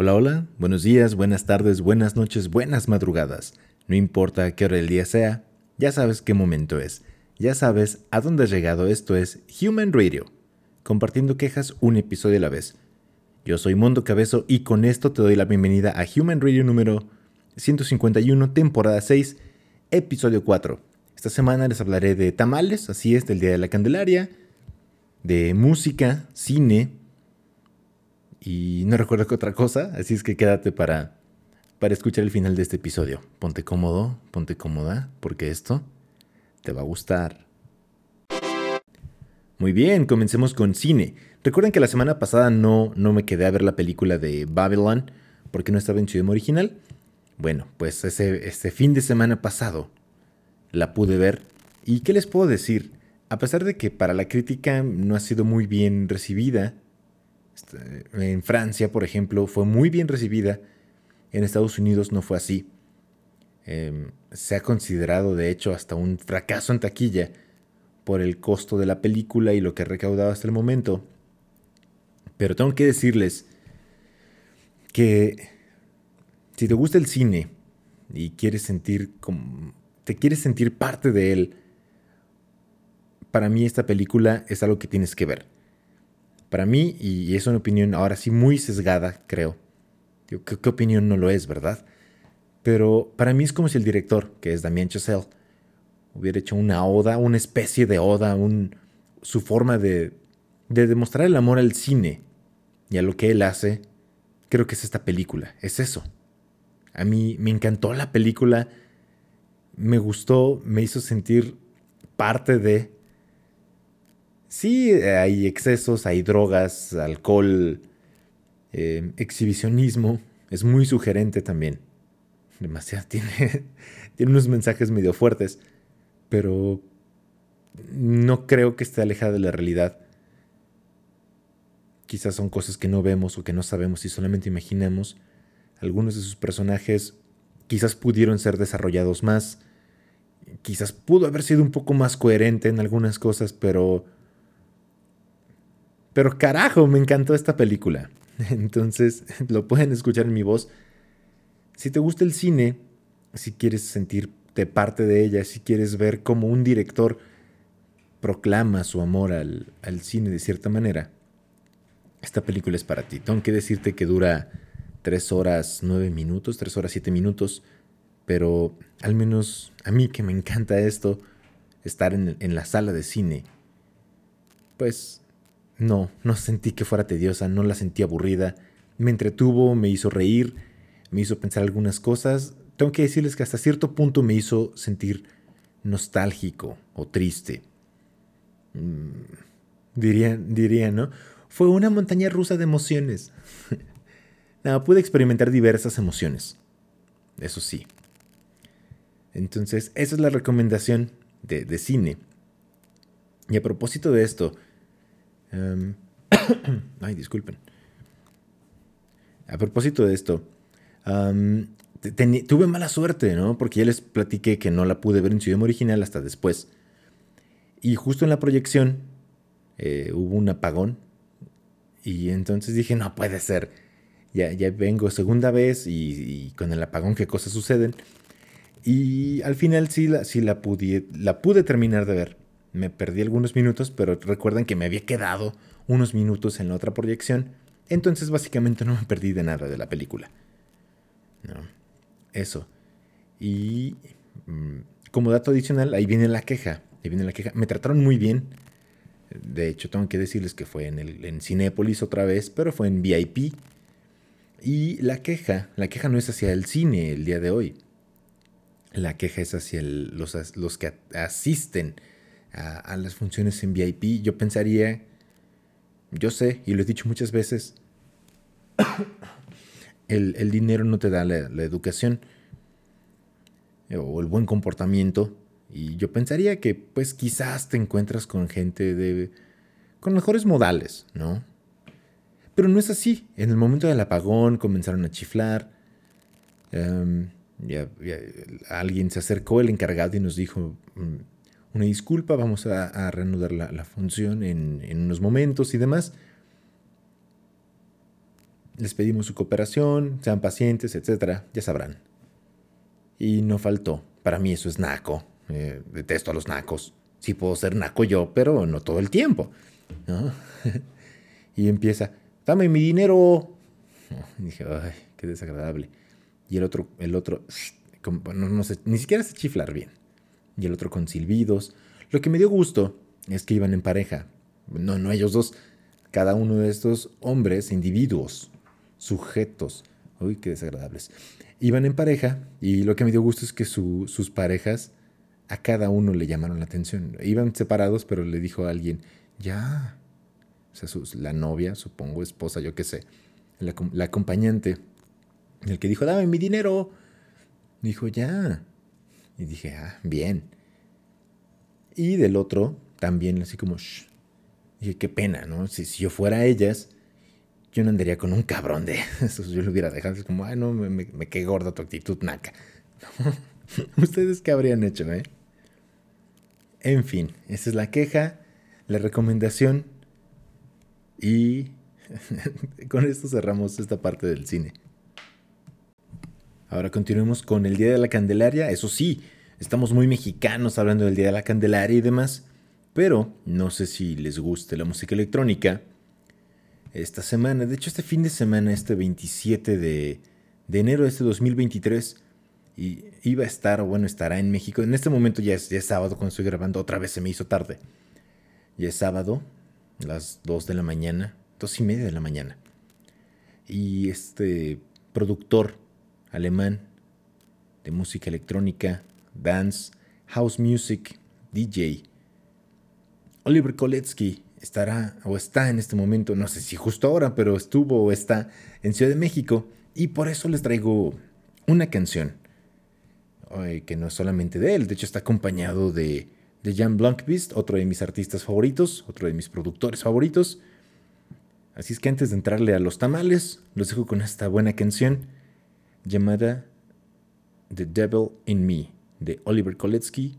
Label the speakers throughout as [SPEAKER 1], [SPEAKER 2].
[SPEAKER 1] Hola, hola, buenos días, buenas tardes, buenas noches, buenas madrugadas. No importa qué hora del día sea, ya sabes qué momento es. Ya sabes a dónde has llegado. Esto es Human Radio, compartiendo quejas un episodio a la vez. Yo soy Mondo Cabezo y con esto te doy la bienvenida a Human Radio número 151, temporada 6, episodio 4. Esta semana les hablaré de tamales, así es, del Día de la Candelaria, de música, cine, y no recuerdo qué otra cosa, así es que quédate para, para escuchar el final de este episodio. Ponte cómodo, ponte cómoda, porque esto te va a gustar. Muy bien, comencemos con cine. Recuerden que la semana pasada no, no me quedé a ver la película de Babylon porque no estaba en su idioma original. Bueno, pues ese, este fin de semana pasado la pude ver. ¿Y qué les puedo decir? A pesar de que para la crítica no ha sido muy bien recibida, en Francia, por ejemplo, fue muy bien recibida. En Estados Unidos no fue así. Em, se ha considerado, de hecho, hasta un fracaso en taquilla por el costo de la película y lo que ha recaudado hasta el momento. Pero tengo que decirles que si te gusta el cine y quieres sentir como te quieres sentir parte de él, para mí esta película es algo que tienes que ver. Para mí, y es una opinión ahora sí muy sesgada, creo. ¿qué, ¿Qué opinión no lo es, verdad? Pero para mí es como si el director, que es Damien Chazelle, hubiera hecho una oda, una especie de oda, un, su forma de demostrar el amor al cine y a lo que él hace. Creo que es esta película, es eso. A mí me encantó la película, me gustó, me hizo sentir parte de Sí, hay excesos, hay drogas, alcohol, eh, exhibicionismo. Es muy sugerente también. Demasiado. Tiene, tiene unos mensajes medio fuertes, pero no creo que esté alejada de la realidad. Quizás son cosas que no vemos o que no sabemos y solamente imaginamos. Algunos de sus personajes quizás pudieron ser desarrollados más. Quizás pudo haber sido un poco más coherente en algunas cosas, pero pero carajo, me encantó esta película. Entonces, lo pueden escuchar en mi voz. Si te gusta el cine, si quieres sentirte parte de ella, si quieres ver cómo un director proclama su amor al, cine de cierta manera, esta película es para ti. Tengo que decirte que dura 3 horas 9 minutos, 3 horas 7 minutos, pero al menos a mí que me encanta esto, estar en, en la sala de cine, pues no, no sentí que fuera tediosa, no la sentí aburrida. Me entretuvo, me hizo reír, me hizo pensar algunas cosas. Tengo que decirles que hasta cierto punto me hizo sentir nostálgico o triste. Mm, diría, diría, ¿no? Fue una montaña rusa de emociones. no, pude experimentar diversas emociones. Eso sí. Entonces, esa es la recomendación de, de cine. Y a propósito de esto, Em, ay, disculpen. A propósito de esto, tuve mala suerte, ¿no? Porque ya les platiqué que no la pude ver en su idioma original hasta después. Y justo en la proyección eh, hubo un apagón. Y entonces dije, no puede ser. Ya, ya vengo segunda vez y, con el apagón qué cosas suceden. Y al final sí la, sí la, pude, la pude terminar de ver me perdí algunos minutos, pero recuerden que me había quedado unos minutos en la otra proyección, entonces básicamente no me perdí de nada de la película. No, eso. Y mm, como dato adicional, ahí viene la queja. Ahí viene la queja. Me trataron muy bien. De hecho, tengo que decirles que fue en, el, en Cinépolis otra vez, pero fue en VIP. Y la queja, la queja no es hacia el cine el día de hoy. La queja es hacia los, los que asisten a, las funciones en VIP, yo pensaría, yo sé, y lo he dicho muchas veces, el, dinero no te da la, educación o el buen comportamiento. Y yo pensaría que pues quizás te encuentras con gente de... con mejores modales, ¿no? Pero no es así. En el momento del apagón comenzaron a chiflar. Em, alguien se acercó, el encargado, y nos dijo, mm, una disculpa, vamos a, reanudar la, función en, unos momentos y demás. les pedimos su cooperación, sean pacientes, etcétera, ya sabrán. Y no faltó. Para mí eso es naco. Eh, detesto a los nacos. Sí puedo ser naco yo, pero no todo el tiempo. y empieza, dame mi dinero. dije, ay, qué desagradable. Y el otro, el otro, no, sé, ni siquiera sé chiflar bien. Y el otro con silbidos. Lo que me dio gusto es que iban en pareja. No, no ellos dos. Cada uno de estos hombres, individuos, sujetos. Uy, qué desagradables. Iban en pareja y lo que me dio gusto es que sus parejas a cada uno le llamaron la atención. Iban separados, pero le dijo a alguien, ya. O sea, la novia, supongo, esposa, yo qué sé. La, la acompañante. El que dijo, dame mi dinero. Dijo, ya. Y dije, ah, bien. Y del otro, también así como, shh. Dije, qué pena, ¿no? Si, si yo fuera ellas, yo no andaría con un cabrón de eso. Yo lo hubiera dejado. Es como, ay, no, me, me, quedé gorda tu actitud, naca. ¿Ustedes qué habrían hecho, eh? En fin, esa es la queja, la recomendación. Y con esto cerramos esta parte del cine. Ahora continuemos con el Día de la Candelaria. Eso sí, estamos muy mexicanos hablando del Día de la Candelaria y demás. Pero no sé si les guste la música electrónica esta semana. De hecho, este fin de semana, este 27 de, enero de este 2023, y iba a estar, bueno, estará en México. En este momento ya es, sábado cuando estoy grabando, otra vez se me hizo tarde. Ya es sábado, las 2 de la mañana, 2 y media de la mañana. Y este productor alemán de música electrónica, dance, house music, DJ, Oliver Koletsky, estará o está en este momento, no sé si justo ahora, pero estuvo o está en Ciudad de México y por eso les traigo una canción que no es solamente de él, de hecho está acompañado de, de Jan Blankvist, otro de mis artistas favoritos, otro de mis productores favoritos. Así es que antes de entrarle a los tamales, los dejo con esta buena canción llamada The Devil in Me de Oliver Koletsky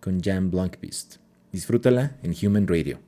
[SPEAKER 1] con Jan Blankvist. Disfrútala en Human Radio.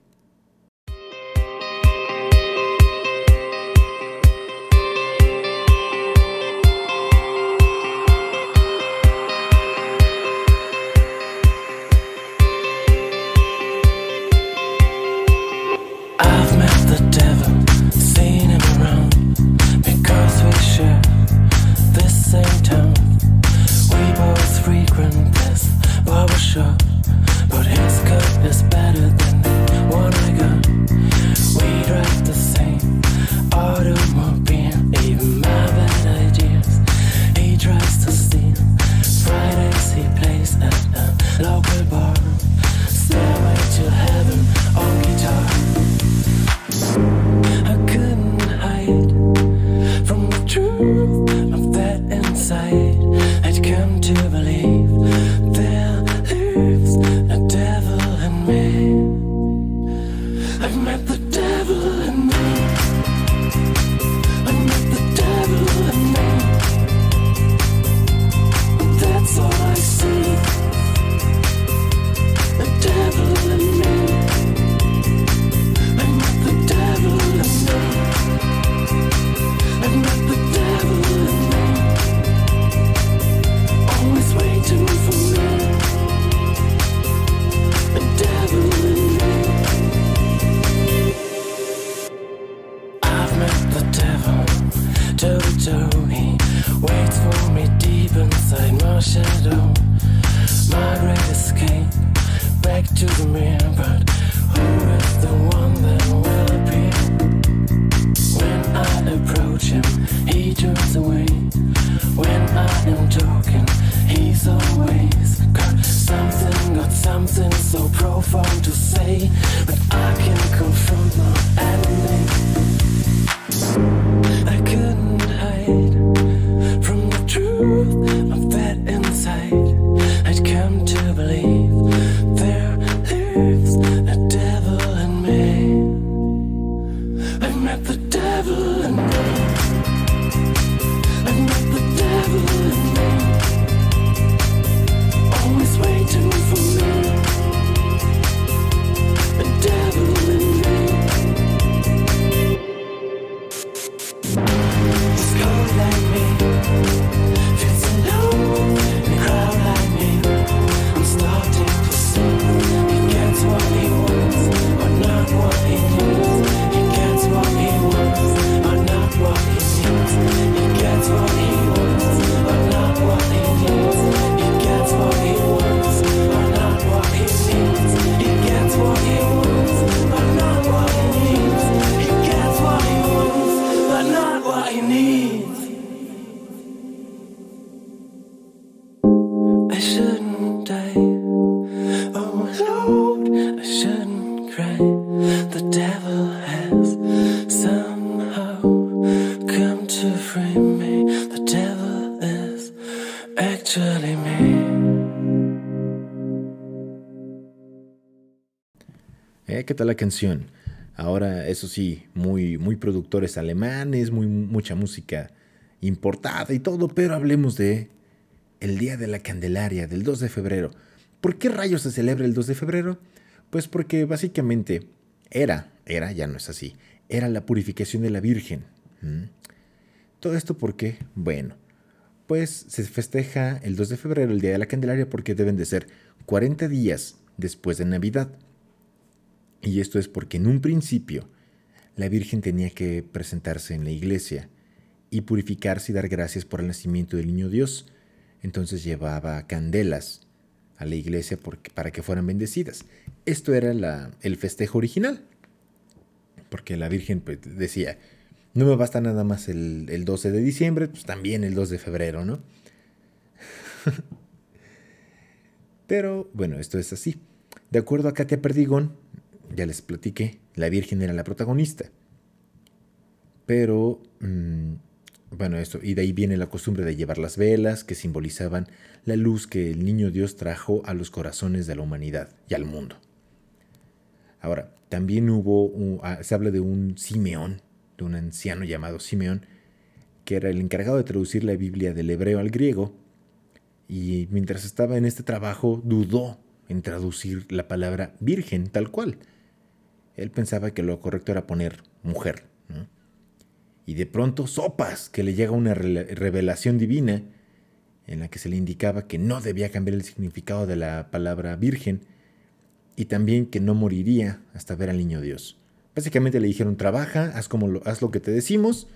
[SPEAKER 1] ¿Qué la canción? Ahora, eso sí, muy, muy productores alemanes, muy, mucha música importada y todo, pero hablemos de el Día de la Candelaria, del 2 de febrero. ¿Por qué rayos se celebra el 2 de febrero? Pues porque básicamente era, era, ya no es así, era la purificación de la Virgen. Todo esto porque, bueno, pues se festeja el 2 de febrero, el Día de la Candelaria, porque deben de ser 40 días después de Navidad. Y esto es porque en un principio la Virgen tenía que presentarse en la iglesia y purificarse y dar gracias por el nacimiento del niño Dios. Entonces llevaba candelas a la iglesia para que fueran bendecidas. Esto era el festejo original. Porque la Virgen pues, decía, no me basta nada más el, el 12 de diciembre, pues también el 2 de febrero, ¿no? Pero bueno, esto es así. De acuerdo a Katia Perdigón, ya les platiqué, la Virgen era la protagonista. Pero, mm, bueno, esto, y de ahí viene la costumbre de llevar las velas que simbolizaban la luz que el niño Dios trajo a los corazones de la humanidad y al mundo. Ahora, también hubo, ah, se habla de un Simeón, de un anciano llamado Simeón, que era el encargado de traducir la Biblia del hebreo al griego, y mientras estaba en este trabajo dudó en traducir la palabra virgen tal cual. Él pensaba que lo correcto era poner mujer. Y de pronto, sopas, que le llega una revelación divina en la que se le indicaba que no debía cambiar el significado de la palabra virgen y también que no moriría hasta ver al niño Dios. Básicamente le dijeron, trabaja, haz, como lo, haz lo que te decimos,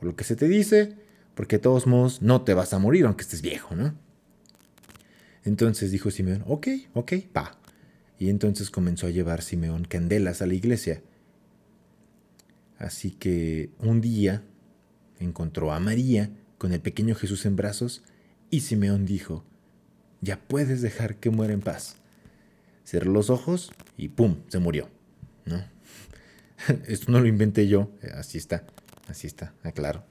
[SPEAKER 1] o lo que se te dice, porque de todos modos no te vas a morir aunque estés viejo, ¿no? Entonces dijo Simeón, ok, ok, pa. Y entonces comenzó a llevar Simeón candelas a la iglesia. Así que un día encontró a María con el pequeño Jesús en brazos y Simeón dijo, ya puedes dejar que muera en paz. Cerró los ojos y ¡pum! se murió. ¿no? Esto no lo inventé yo, así está, así está, aclaro.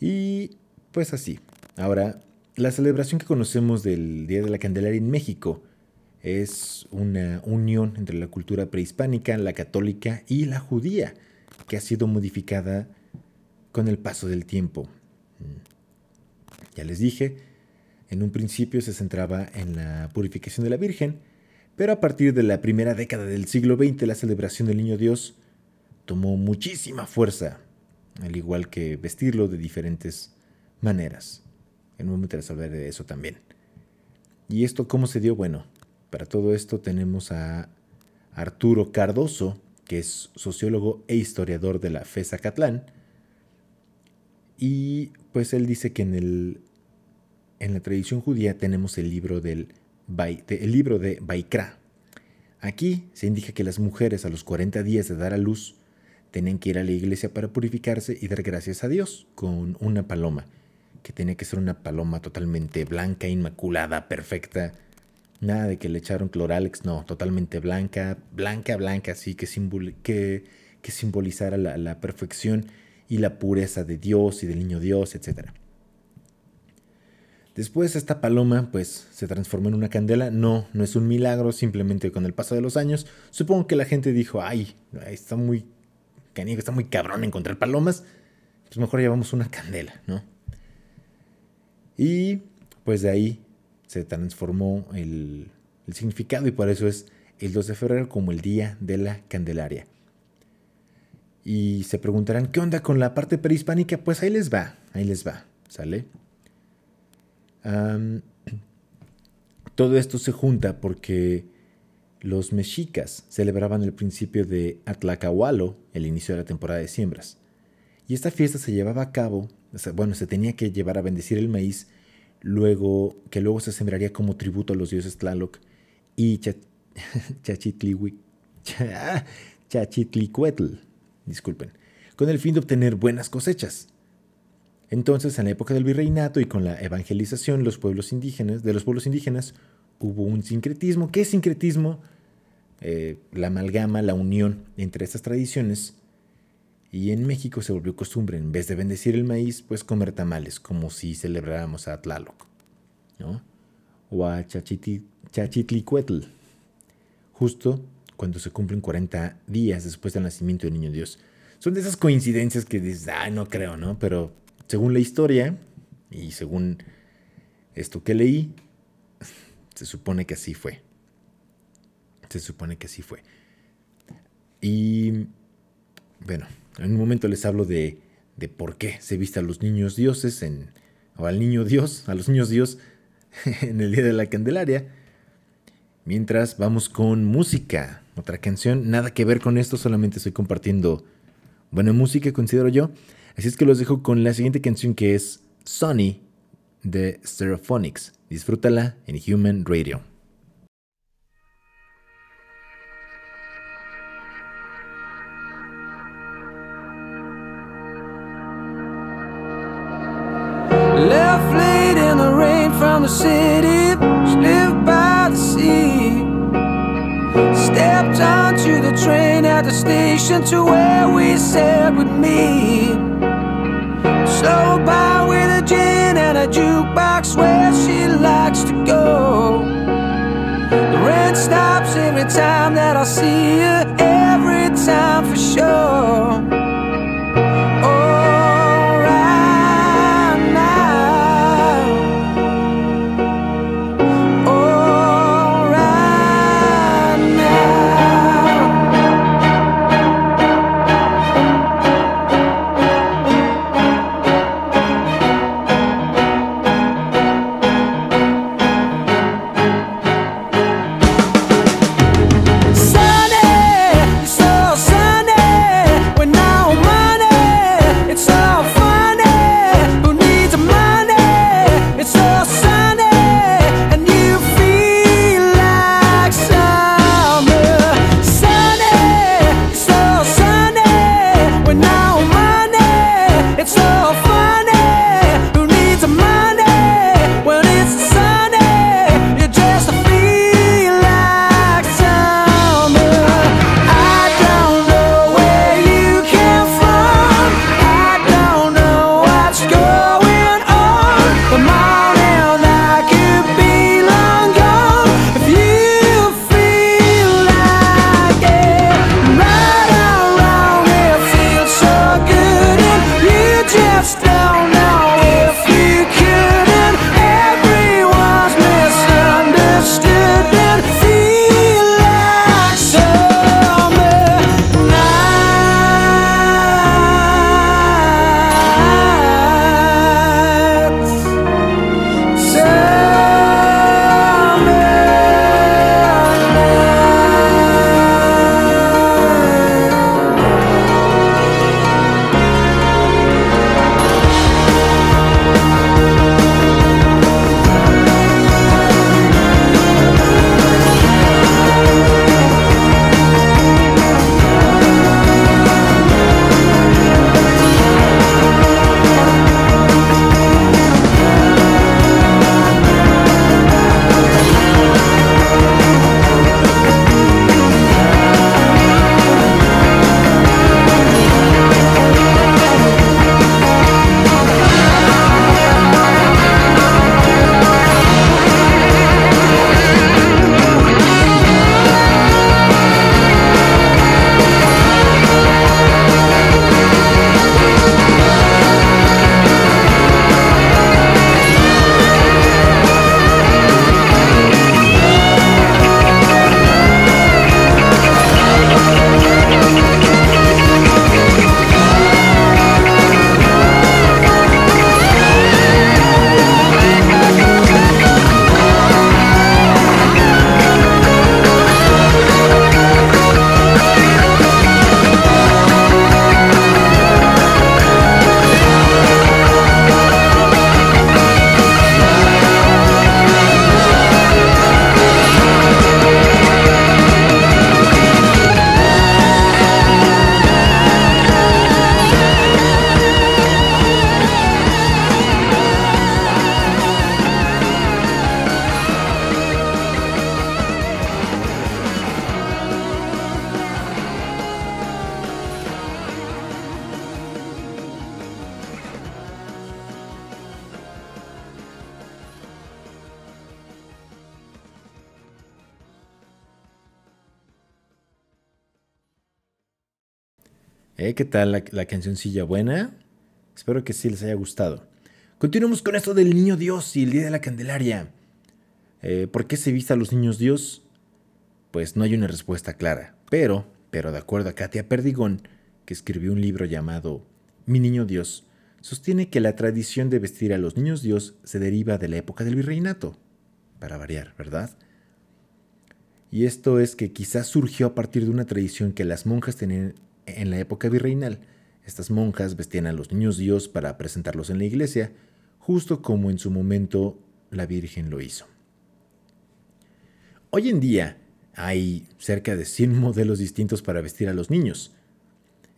[SPEAKER 1] Y pues así. Ahora, la celebración que conocemos del Día de la Candelaria en México es una unión entre la cultura prehispánica, la católica y la judía, que ha sido modificada con el paso del tiempo. Mm. Ya les dije, en un principio se centraba en la purificación de la Virgen, pero a partir de la primera década del siglo XX la celebración del Niño Dios tomó muchísima fuerza, al igual que vestirlo de diferentes maneras. En un momento les hablaré de eso también. ¿Y esto cómo se dio? Bueno, para todo esto tenemos a Arturo Cardoso, que es sociólogo e historiador de la FESA Catlán. Y pues él dice que en, el, en la tradición judía tenemos el libro, del, el libro de Baikra. Aquí se indica que las mujeres a los 40 días de dar a luz tenían que ir a la iglesia para purificarse y dar gracias a Dios con una paloma, que tenía que ser una paloma totalmente blanca, inmaculada, perfecta, Nada de que le echaron cloralex, no, totalmente blanca, blanca, blanca, así que, simbolizara la, la, perfección y la pureza de Dios y del niño Dios, etc. Después esta paloma pues se transformó en una candela, no, no es un milagro, simplemente con el paso de los años, supongo que la gente dijo, ay, está muy canigo, está muy cabrón encontrar palomas, pues mejor llevamos una candela, ¿no? Y pues de ahí se transformó el, significado y por eso es el 2 de febrero como el Día de la Candelaria. Y se preguntarán, ¿qué onda con la parte prehispánica? Pues ahí les va, ahí les va, ¿sale? todo esto se junta porque los mexicas celebraban el principio de Atlacahualo, el inicio de la temporada de siembras. Y esta fiesta se llevaba a cabo, bueno, se tenía que llevar a bendecir el maíz luego, que luego se sembraría como tributo a los dioses Tlaloc y Chachitlicuetl, disculpen, con el fin de obtener buenas cosechas. Entonces, en la época del virreinato y con la evangelización los pueblos indígenas, de los pueblos indígenas, hubo un sincretismo. ¿Qué es sincretismo? Eh, la amalgama, la unión entre estas tradiciones. Y en México se volvió costumbre, en vez de bendecir el maíz, pues comer tamales, como si celebráramos a Tlaloc, ¿no? O a Chachitlicuetl. justo cuando se cumplen 40 días después del nacimiento del niño Dios. Son de esas coincidencias que dices, ah, no creo, ¿no? Pero según la historia y según esto que leí, se supone que así fue. Se supone que así fue. Y bueno, en un momento les hablo de, de por qué se viste a los niños dioses en, o al niño Dios, a los niños Dios en el Día de la Candelaria. Mientras vamos con música, otra canción, nada que ver con esto, solamente estoy compartiendo buena música, considero yo. Así es que los dejo con la siguiente canción que es Sunny de Stereophonics. Disfrútala en Human Radio.
[SPEAKER 2] At the station to where we said we'd meet. Slow by with a gin and a jukebox where she likes to go. The rain stops every time that I see her, every time for sure.
[SPEAKER 1] ¿Qué tal la, la cancioncilla buena? Espero que sí les haya gustado. Continuamos con esto del niño Dios y el día de la Candelaria. Eh, ¿Por qué se vista a los niños Dios? Pues no hay una respuesta clara. Pero, pero de acuerdo a Katia Perdigón, que escribió un libro llamado Mi niño Dios, sostiene que la tradición de vestir a los niños Dios se deriva de la época del virreinato. Para variar, ¿verdad? Y esto es que quizás surgió a partir de una tradición que las monjas tenían en la época virreinal. Estas monjas vestían a los niños Dios para presentarlos en la iglesia, justo como en su momento la Virgen lo hizo. Hoy en día hay cerca de 100 modelos distintos para vestir a los niños.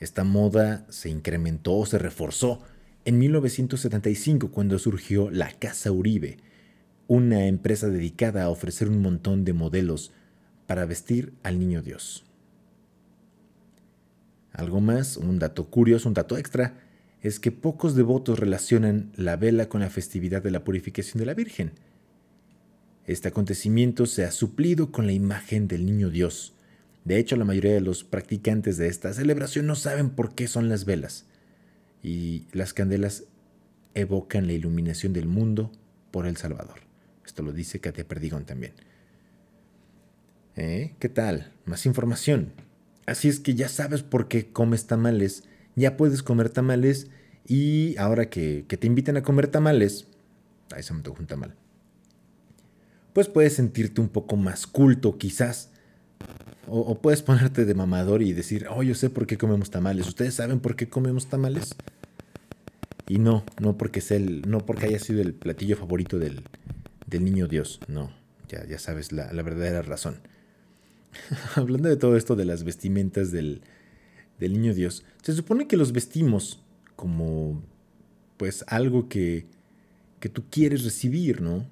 [SPEAKER 1] Esta moda se incrementó se reforzó en 1975 cuando surgió la Casa Uribe, una empresa dedicada a ofrecer un montón de modelos para vestir al niño Dios. Algo más, un dato curioso, un dato extra, es que pocos devotos relacionan la vela con la festividad de la purificación de la Virgen. Este acontecimiento se ha suplido con la imagen del niño Dios. De hecho, la mayoría de los practicantes de esta celebración no saben por qué son las velas. Y las candelas evocan la iluminación del mundo por el Salvador. Esto lo dice Katia Perdigón también. ¿Eh? ¿Qué tal? Más información. Así es que ya sabes por qué comes tamales, ya puedes comer tamales y ahora que, te inviten a comer tamales, ahí se me tocó un tamal, pues puedes sentirte un poco más culto quizás. O, puedes ponerte de mamador y decir, oh, yo sé por qué comemos tamales. ¿Ustedes saben por qué comemos tamales? Y no, no porque, sea el, no porque haya sido el platillo favorito del, niño Dios. No, ya, ya sabes la verdadera razón. hablando de todo esto de las vestimentas del, niño Dios, se supone que los vestimos como pues algo que, que tú quieres recibir, ¿no?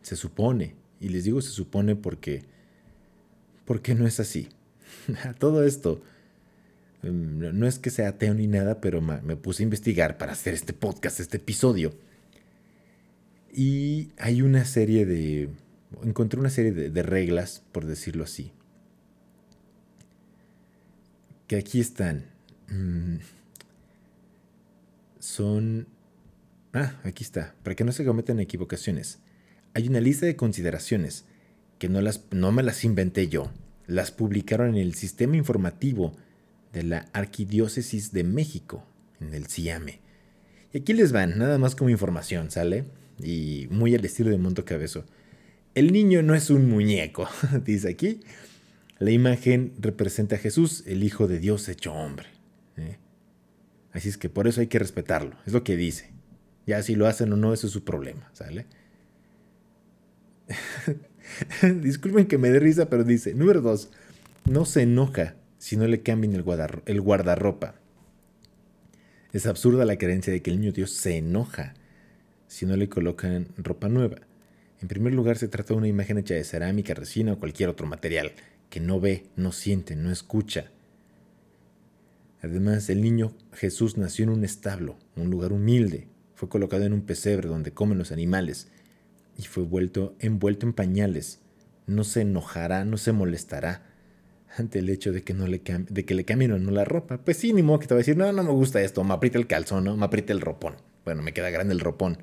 [SPEAKER 1] Se supone. Y les digo se supone porque, porque no es así. todo esto em, no es que sea ateo ni nada, pero me puse a investigar para hacer este podcast, este episodio. Y hay una serie de encontré una serie de, reglas, por decirlo así, que aquí están. Mm, son... Ah, aquí está, para que no se cometen equivocaciones. Hay una lista de consideraciones que no, las, no me las inventé yo, las publicaron en el sistema informativo de la Arquidiócesis de México, en el CIAME. Y aquí les van, nada más como información, ¿sale? Y muy al estilo de Monto Cabezo. El niño no es un muñeco, dice aquí. La imagen representa a Jesús, el Hijo de Dios hecho hombre. ¿eh? Así es que por eso hay que respetarlo, es lo que dice. Ya si lo hacen o no, eso es su problema, ¿sale? Disculpen que me dé risa, pero dice, número dos, no se enoja si no le cambian el, el guardarropa. Es absurda la creencia de que el niño Dios se enoja si no le colocan ropa nueva. En primer lugar, se trata de una imagen hecha de cerámica, resina o cualquier otro material, que no ve, no siente, no escucha. Además, el niño Jesús nació en un establo, un lugar humilde, fue colocado en un pesebre donde comen los animales y fue vuelto, envuelto en pañales. No se enojará, no se molestará ante el hecho de que, no le, de que le cambien o no la ropa. Pues sí, ni modo que te va a decir, no, no me gusta esto, me aprieta el calzón, ¿no? me aprieta el ropón. Bueno, me queda grande el ropón.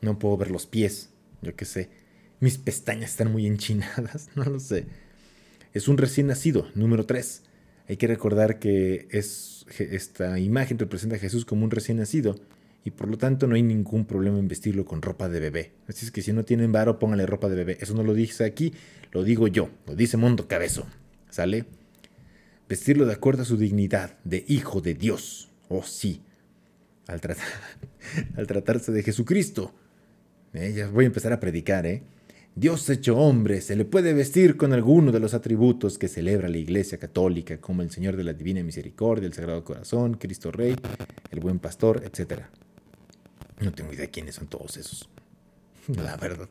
[SPEAKER 1] No puedo ver los pies yo qué sé. Mis pestañas están muy enchinadas, no lo sé. Es un recién nacido, número 3. Hay que recordar que es, esta imagen representa a Jesús como un recién nacido y por lo tanto no hay ningún problema en vestirlo con ropa de bebé. Así es que si no tienen varo, pónganle ropa de bebé. Eso no lo dice aquí, lo digo yo, lo dice Mundo Cabezo. ¿Sale? Vestirlo de acuerdo a su dignidad de hijo de Dios. Oh sí. Al, al tratarse de Jesucristo, voy a empezar a predicar, ¿eh? Dios hecho hombre se le puede vestir con alguno de los atributos que celebra la Iglesia Católica, como el Señor de la Divina Misericordia, el Sagrado Corazón, Cristo Rey, el Buen Pastor, etc. No tengo idea quiénes son todos esos. La verdad.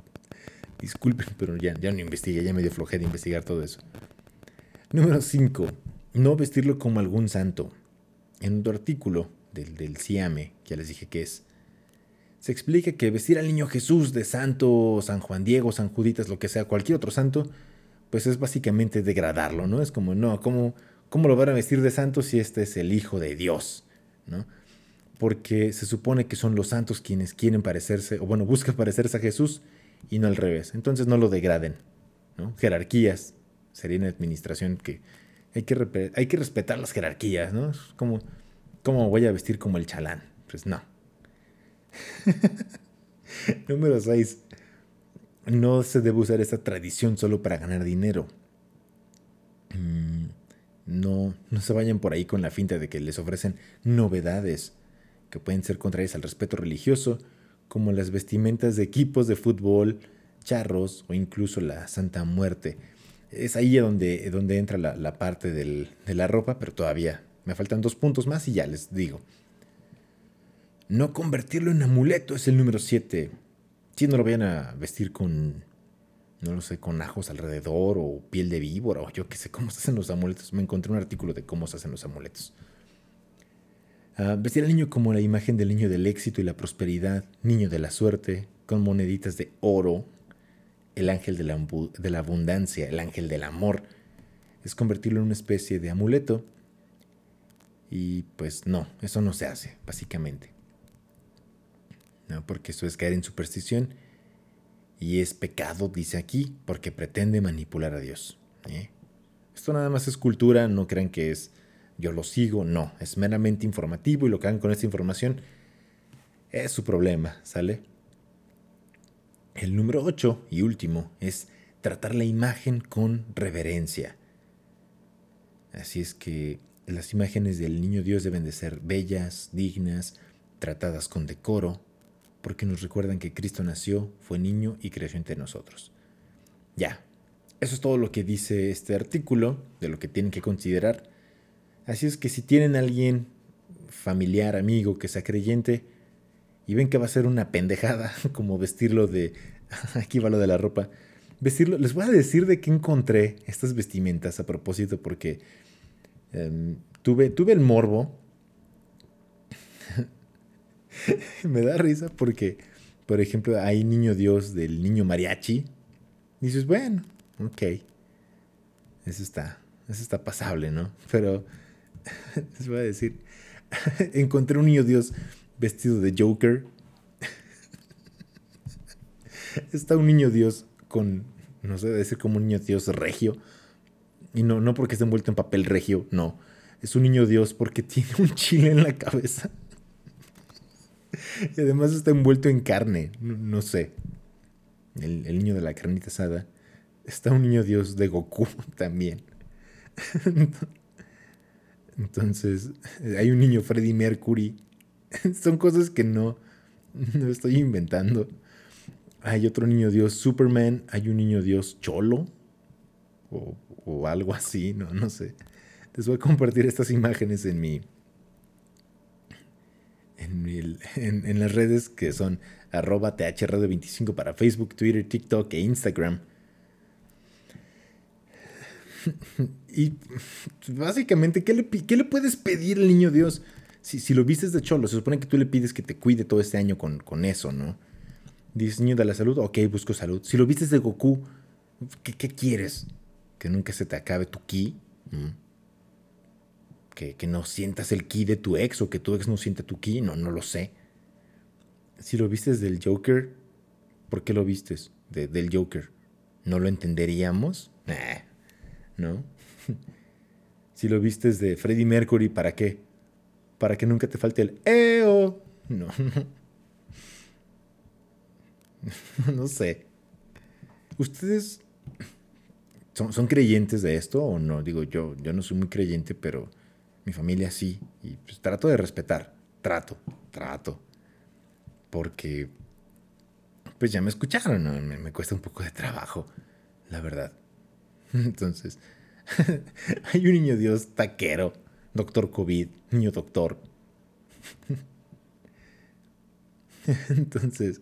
[SPEAKER 1] Disculpen, pero ya, ya no investigué, ya me dio flojera de investigar todo eso. Número 5. No vestirlo como algún santo. En otro artículo del, del CIAME, que ya les dije que es, se explica que vestir al niño Jesús de santo, San Juan Diego, San Juditas, lo que sea, cualquier otro santo, pues es básicamente degradarlo, ¿no? Es como, no, ¿cómo, ¿cómo lo van a vestir de santo si este es el Hijo de Dios? ¿no? Porque se supone que son los santos quienes quieren parecerse, o bueno, buscan parecerse a Jesús y no al revés. Entonces no lo degraden. ¿no? Jerarquías, sería una administración que hay que, hay que respetar las jerarquías, ¿no? como, ¿cómo voy a vestir como el chalán? Pues no. Número 6. No se debe usar esta tradición solo para ganar dinero. Mm, no, no se vayan por ahí con la finta de que les ofrecen novedades que pueden ser contrarias al respeto religioso, como las vestimentas de equipos de fútbol, charros o incluso la Santa Muerte. Es ahí donde, donde entra la, parte de la ropa, pero todavía me faltan dos puntos más y ya les digo. No convertirlo en amuleto es el número 7. Si no lo vayan a vestir con, no lo sé, con ajos alrededor o piel de víbora o yo qué sé cómo se hacen los amuletos. Me encontré un artículo de cómo se hacen los amuletos. Ah, vestir al niño como la imagen del niño del éxito y la prosperidad, niño de la suerte, con moneditas de oro, el ángel de la, de la abundancia, el ángel del amor, es convertirlo en una especie de amuleto. Y pues no, eso no se hace, básicamente. ¿No? porque eso es caer en superstición y es pecado, dice aquí, porque pretende manipular a Dios. ¿eh? Esto nada más es cultura, no crean que es yo lo sigo, no, es meramente informativo y lo que hagan con esta información es su problema, ¿sale? El número 8 y último es tratar la imagen con reverencia. Así es que las imágenes del niño Dios deben de ser bellas, dignas, tratadas con decoro, porque nos recuerdan que Cristo nació, fue niño y creció entre nosotros. Ya, eso es todo lo que dice este artículo, de lo que tienen que considerar. Así es que si tienen alguien familiar, amigo, que sea creyente, y ven que va a ser una pendejada, como vestirlo de... Aquí va lo de la ropa. Vestirlo, les voy a decir de qué encontré estas vestimentas a propósito, porque em, tuve, tuve el morbo me da risa porque, por ejemplo, hay niño Dios del niño mariachi. dices, bueno, ok. Eso está, eso está pasable, ¿no? Pero les voy a decir, encontré un niño Dios vestido de Joker. Está un niño Dios con, no sé, decir como un niño Dios regio. Y no, no porque esté envuelto en papel regio, no. Es un niño Dios porque tiene un chile en la cabeza. Y además está envuelto en carne, no, sé. El, niño de la carnita asada. Está un niño dios de Goku también. Entonces, hay un niño Freddy Mercury. Son cosas que no, no estoy inventando. Hay otro niño dios Superman. Hay un niño dios Cholo. O, o algo así, no, no sé. Les voy a compartir estas imágenes en mi, en, las redes que son arroba thradio25 para Facebook, Twitter, TikTok e Instagram. Y básicamente, ¿qué le, ¿qué le, puedes pedir al niño Dios? Si, si, lo vistes de cholo, se supone que tú le pides que te cuide todo este año con, con eso, ¿no? Dices, niño de la salud, ok, busco salud. Si lo vistes de Goku, ¿qué, qué quieres? ¿Que nunca se te acabe tu ki? ¿Mm? Que, no sientas el ki de tu ex o que tu ex no sienta tu ki, no, no lo sé. Si lo vistes del Joker, ¿por qué lo vistes del Joker? ¿No lo entenderíamos? ¿No? si lo vistes de Freddie Mercury, ¿para qué? Para que nunca te falte el EO. No, no. no sé. ¿Ustedes son, son, creyentes de esto o no? Digo, yo, yo no soy muy creyente, pero mi familia sí. Y pues trato de respetar. Trato, trato. Porque, pues ya me escucharon, me, cuesta un poco de trabajo, la verdad. Entonces, hay un niño Dios taquero, doctor COVID, niño doctor. Entonces,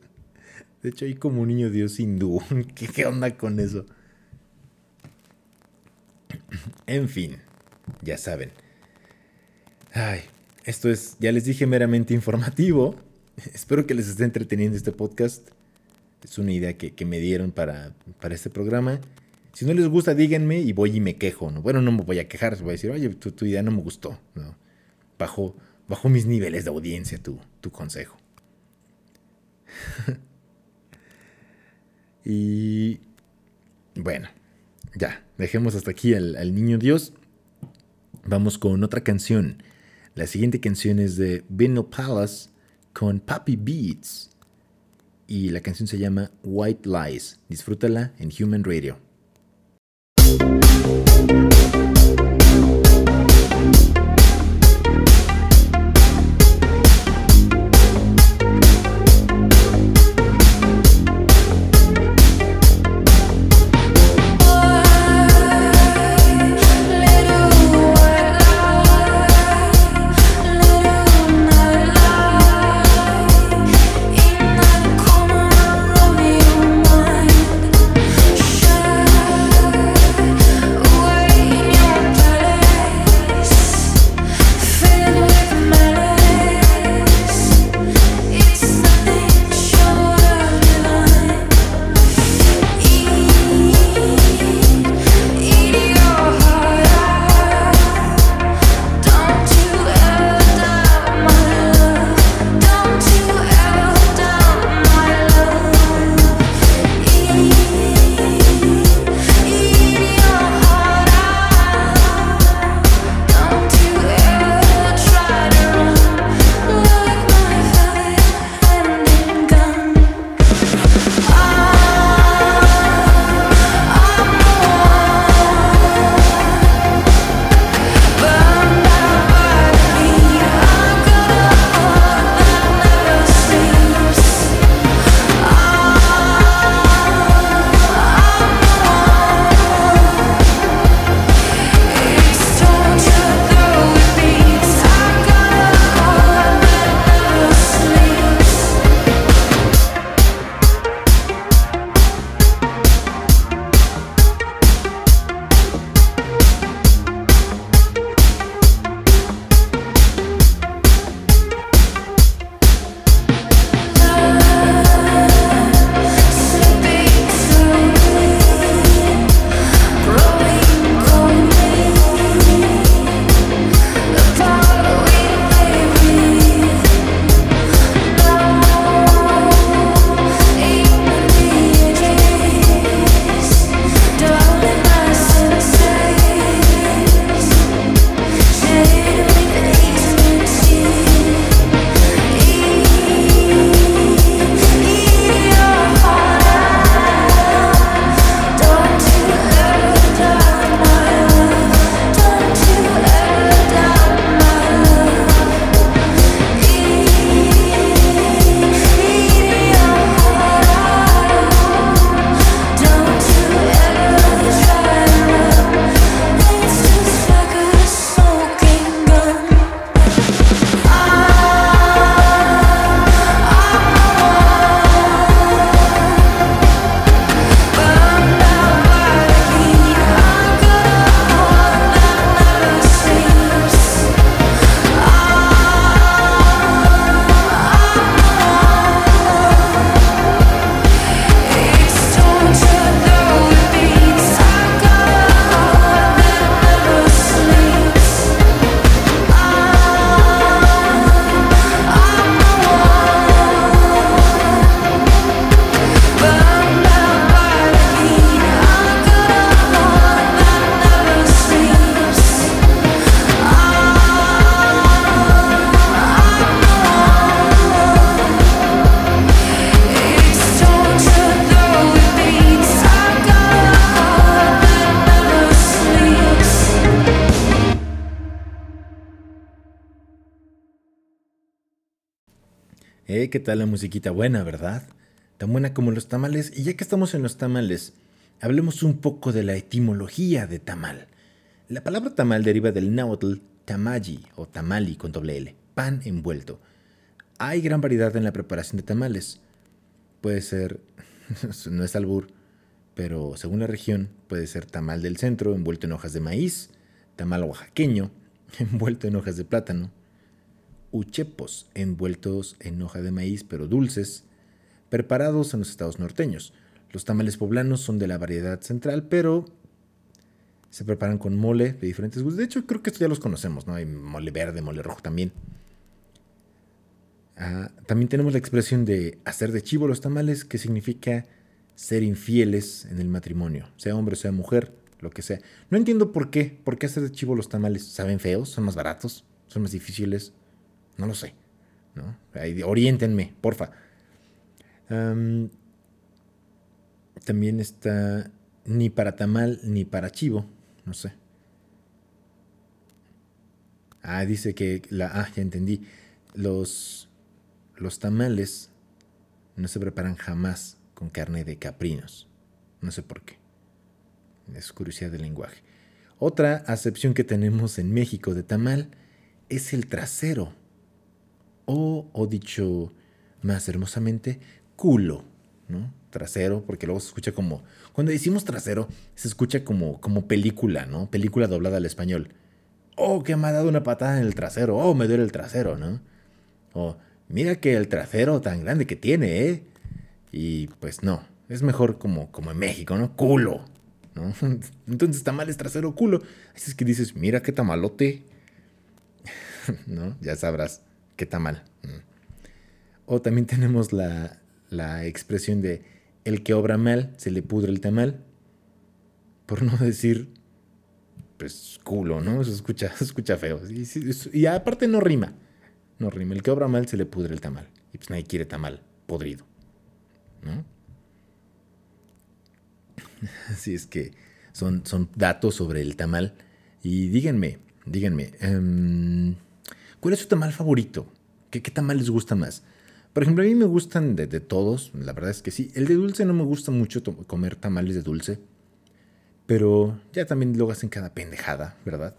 [SPEAKER 1] de hecho hay como un niño Dios hindú. ¿Qué, ¿Qué onda con eso? En fin, ya saben. Ay, esto es, ya les dije, meramente informativo. Espero que les esté entreteniendo este podcast. Es una idea que, me dieron para, para este programa.
[SPEAKER 3] Si no les gusta, díganme y voy y me quejo. ¿no? Bueno, no me voy a quejar, voy a decir, oye, tu, tu idea no me gustó. ¿no? Bajo, bajo mis niveles de audiencia tu, tu consejo. y bueno, ya, dejemos hasta aquí al, al, niño Dios. Vamos con otra canción. La siguiente canción es de Vinyl Palace con Puppy Beats. Y la canción se llama White Lies. Disfrútala en Human Radio. Eh, ¿qué tal la musiquita buena, verdad? Tan buena como los tamales. Y ya que estamos en los tamales, hablemos un poco de la etimología de tamal. La palabra tamal deriva del náhuatl tamaji o tamali con doble L, pan envuelto. Hay gran variedad en la preparación de tamales. Puede ser, no es albur, pero según la región, puede ser tamal del centro envuelto en hojas de maíz, tamal oaxaqueño envuelto en hojas de plátano, uchepos envueltos en hoja de maíz pero dulces, preparados en los estados norteños.
[SPEAKER 1] Los tamales poblanos son de la variedad central, pero se preparan con mole de diferentes gustos. De hecho, creo que estos ya los conocemos, ¿no? Hay mole verde, mole rojo también. Ah, también tenemos la expresión de hacer de chivo los tamales, que significa ser infieles en el matrimonio, sea hombre, sea mujer, lo que sea. No entiendo por qué, por qué hacer de chivo los tamales. ¿Saben feos? ¿Son más baratos? ¿Son más difíciles? No lo sé. ¿no? oriéntenme, porfa. también está ni para tamal ni para chivo, no sé. Ah, dice que la ah, ya entendí. Los los tamales no se preparan jamás con carne de caprinos. No sé por qué. Es curiosidad del lenguaje. Otra acepción que tenemos en México de tamal es el trasero. O, o dicho más hermosamente, culo. ¿no? Trasero, porque luego se escucha como. Cuando decimos trasero, se escucha como, como película, ¿no? Película doblada al español. Oh, que me ha dado una patada en el trasero. Oh, me duele el trasero, ¿no? O mira que el trasero tan grande que tiene, ¿eh? Y pues no, es mejor como, como en México, ¿no? Culo, ¿no? Entonces tamal es trasero culo. Así es que dices, mira qué tamalote, ¿no? Ya sabrás qué tamal. Mm. O también tenemos la, la expresión de el que obra mal se le pudre el tamal. Por no decir, pues culo, ¿no? Se escucha, se escucha feo. Y, y aparte no rima. No rima. El que obra mal se le pudre el tamal. Y pues nadie quiere tamal podrido. ¿No? Así es que son, son datos sobre el tamal. Y díganme, díganme, em, ¿cuál es su tamal favorito? ¿Qué, ¿Qué, tamal les gusta más? Por ejemplo, a mí me gustan de, todos, la verdad es que sí. El de dulce no me gusta mucho comer tamales de dulce, pero ya también luego hacen cada pendejada, ¿verdad?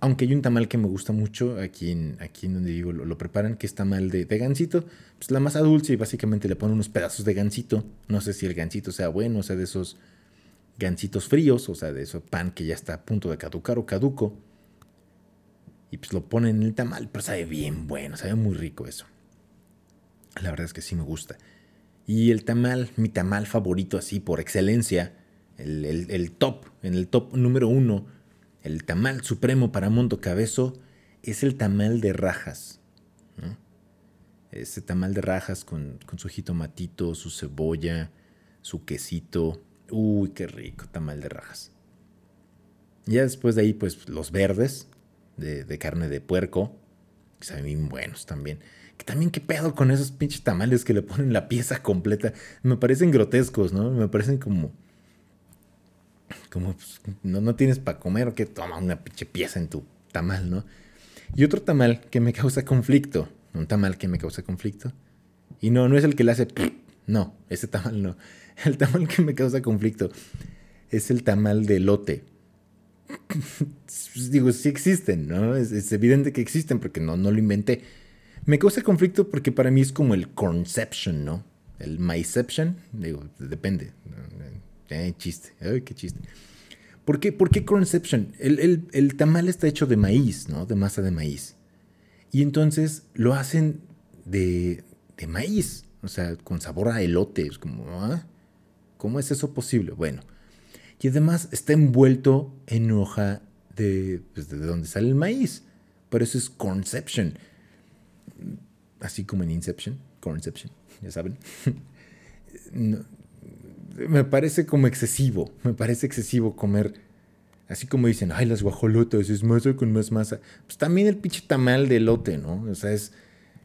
[SPEAKER 1] Aunque hay un tamal que me gusta mucho aquí en, aquí donde vivo, lo, preparan, que es tamal de, de gansito. Pues la masa dulce y básicamente le ponen unos pedazos de gansito. No sé si el gansito sea bueno, o sea, de esos gansitos fríos, o sea, de ese pan que ya está a punto de caducar o caduco. Y pues lo ponen en el tamal, pero sabe bien bueno, sabe muy rico eso. La verdad es que sí me gusta. Y el tamal, mi tamal favorito así por excelencia, el, el top, en el top número uno el tamal supremo para Mundo Cabezo es el tamal de rajas. Ese tamal de rajas con, su jitomatito, su cebolla, su quesito. Uy, qué rico, tamal de rajas. Ya después de ahí, pues los verdes de, carne de puerco, que saben bien buenos también. Que también qué pedo con esos pinches tamales que le ponen la pieza completa. Me parecen grotescos, ¿no? Me parecen como como pues, no, no tienes para comer que toma una pinche pieza en tu tamal, ¿no? Y otro tamal que me causa conflicto, un tamal que me causa conflicto. Y no, no es el que le hace, no, ese tamal no. El tamal que me causa conflicto es el tamal de lote. Digo, sí existen, ¿no? Es, evidente que existen porque no, no lo inventé. Me causa conflicto porque para mí es como el conception, ¿no? El myception, digo, depende. Eh, chiste. Ay, qué chiste. ¿Por qué, ¿Por qué Conception? El, tamal está hecho de maíz, ¿no? De masa de maíz. Y entonces lo hacen de, de maíz, o sea, con sabor a elote. Es como, ¿ah? ¿cómo es eso posible? Bueno, y además está envuelto en hoja de, pues, de donde sale el maíz. Por eso es Conception. Así como en Inception, Conception, ya saben. me parece como excesivo, me parece excesivo comer, así como dicen, ay, las guajolotas, es masa con más masa. Pues también el pinche tamal de elote, ¿no? O sea, es,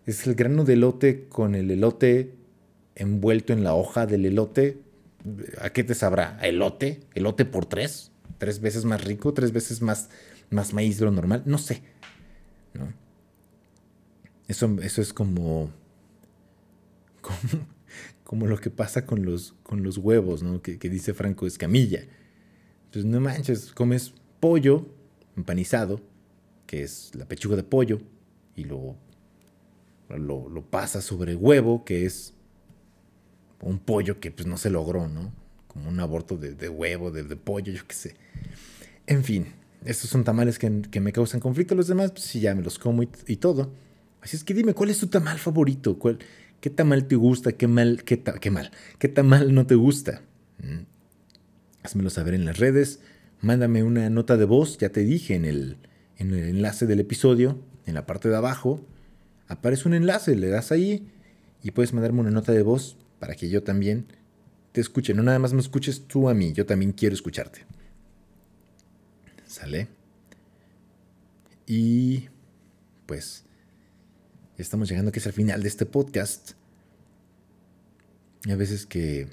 [SPEAKER 1] es el grano de elote con el elote envuelto en la hoja del elote. ¿A qué te sabrá? ¿A elote? ¿Elote por tres? ¿Tres veces más rico? ¿Tres veces más, más maíz de lo normal? No sé. ¿no? Eso, eso es como, como como lo que pasa con los, con los huevos, ¿no? Que, dice Franco Escamilla. Entonces, no manches, comes pollo empanizado, que es la pechuga de pollo, y lo, lo, lo sobre huevo, que es un pollo que pues no se logró, ¿no? Como un aborto de, huevo, de, pollo, yo qué sé. En fin, estos son tamales que, me causan conflicto. Los demás, pues sí, ya me los como y, y, todo. Así es que dime, ¿cuál es tu tamal favorito? ¿Cuál, ¿Qué tamal te gusta? ¿Qué mal, qué, qué mal? ¿Qué tamal no te gusta?
[SPEAKER 3] Mm. Házmelo saber en las redes. Mándame una nota de voz. Ya te dije en el, en el enlace del episodio, en la parte de abajo, aparece un enlace. Le das ahí y puedes mandarme una nota de voz para que yo también te escuche. No nada más me escuches tú a mí, yo también quiero escucharte. ¿Sale? Y pues estamos llegando que es al final de este podcast. A veces que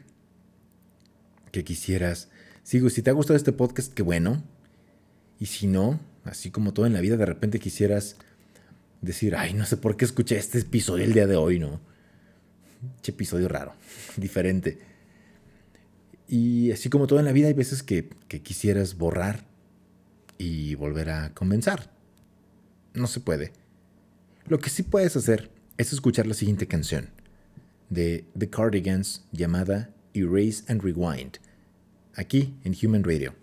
[SPEAKER 3] que quisieras. Sigo, si te ha gustado este podcast, qué bueno. Y si no, así como todo en la vida, de repente quisieras decir, ay, no sé por qué escuché este episodio el día de hoy, ¿no? Episodio raro, diferente. Y así como todo en la vida, hay veces que, que quisieras borrar y volver a comenzar. No se puede. Lo que sí puedes hacer es escuchar la siguiente canción de The Cardigans llamada Erase and Rewind, aquí en Human Radio.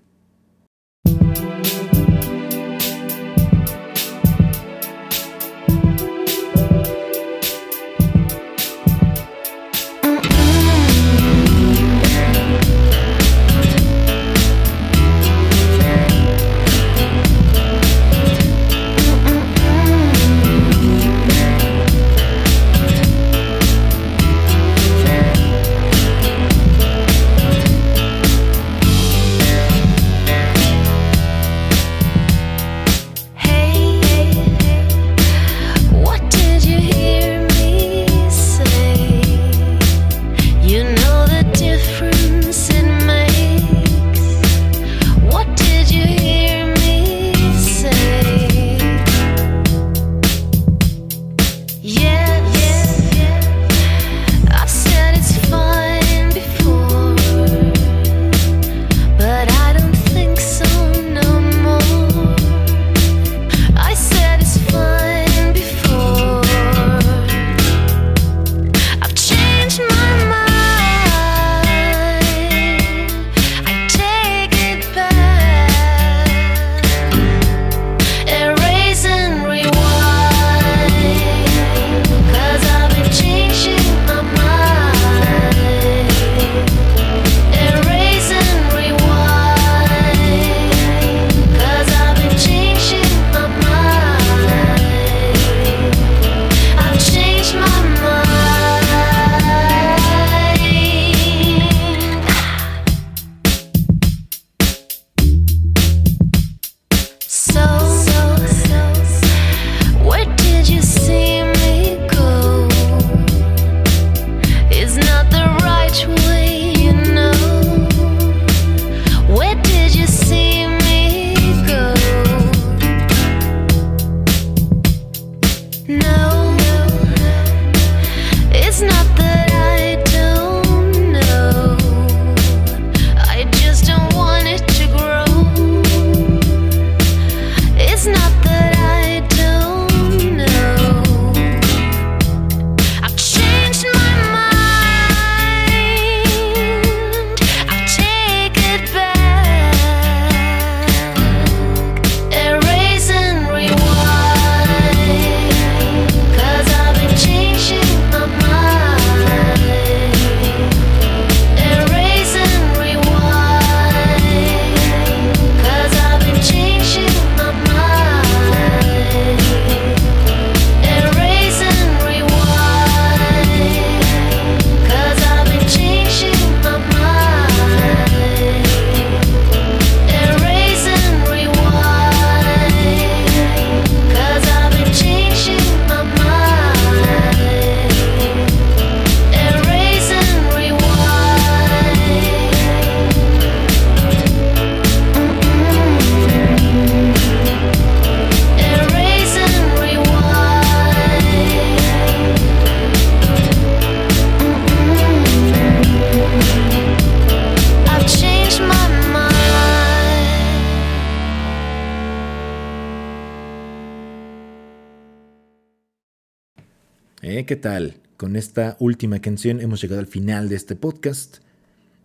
[SPEAKER 3] ¿Qué tal? Con esta última canción hemos llegado al final de este podcast.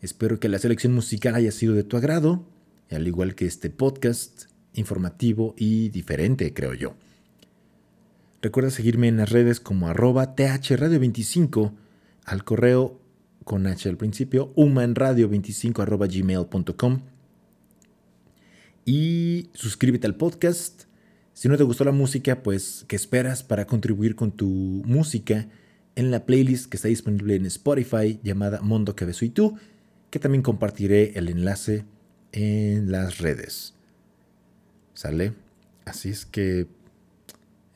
[SPEAKER 3] Espero que la selección musical haya sido de tu agrado, al igual que este podcast, informativo y diferente, creo yo. Recuerda seguirme en las redes como arroba thradio25, al correo
[SPEAKER 1] con H al principio, humanradio25 gmail.com. Y suscríbete al podcast. Si no te gustó la música, pues, ¿qué esperas para contribuir con tu música en la playlist que está disponible en Spotify llamada Mundo Cabezo y tú? Que también compartiré el enlace en las redes. ¿Sale? Así es que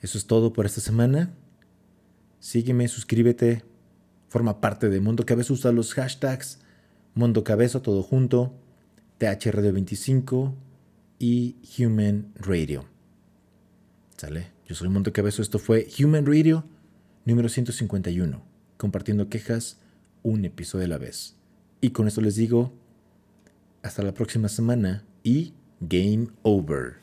[SPEAKER 1] eso es todo por esta semana. Sígueme, suscríbete, forma parte de Mundo Cabezo, usa los hashtags Mundo Cabezo, todo junto, THRadio25 y Human Radio. ¿Sale? Yo soy Mundo Cabezo, esto fue Human Radio número 151, compartiendo quejas un episodio a la vez. Y con esto les digo, hasta la próxima semana y game over.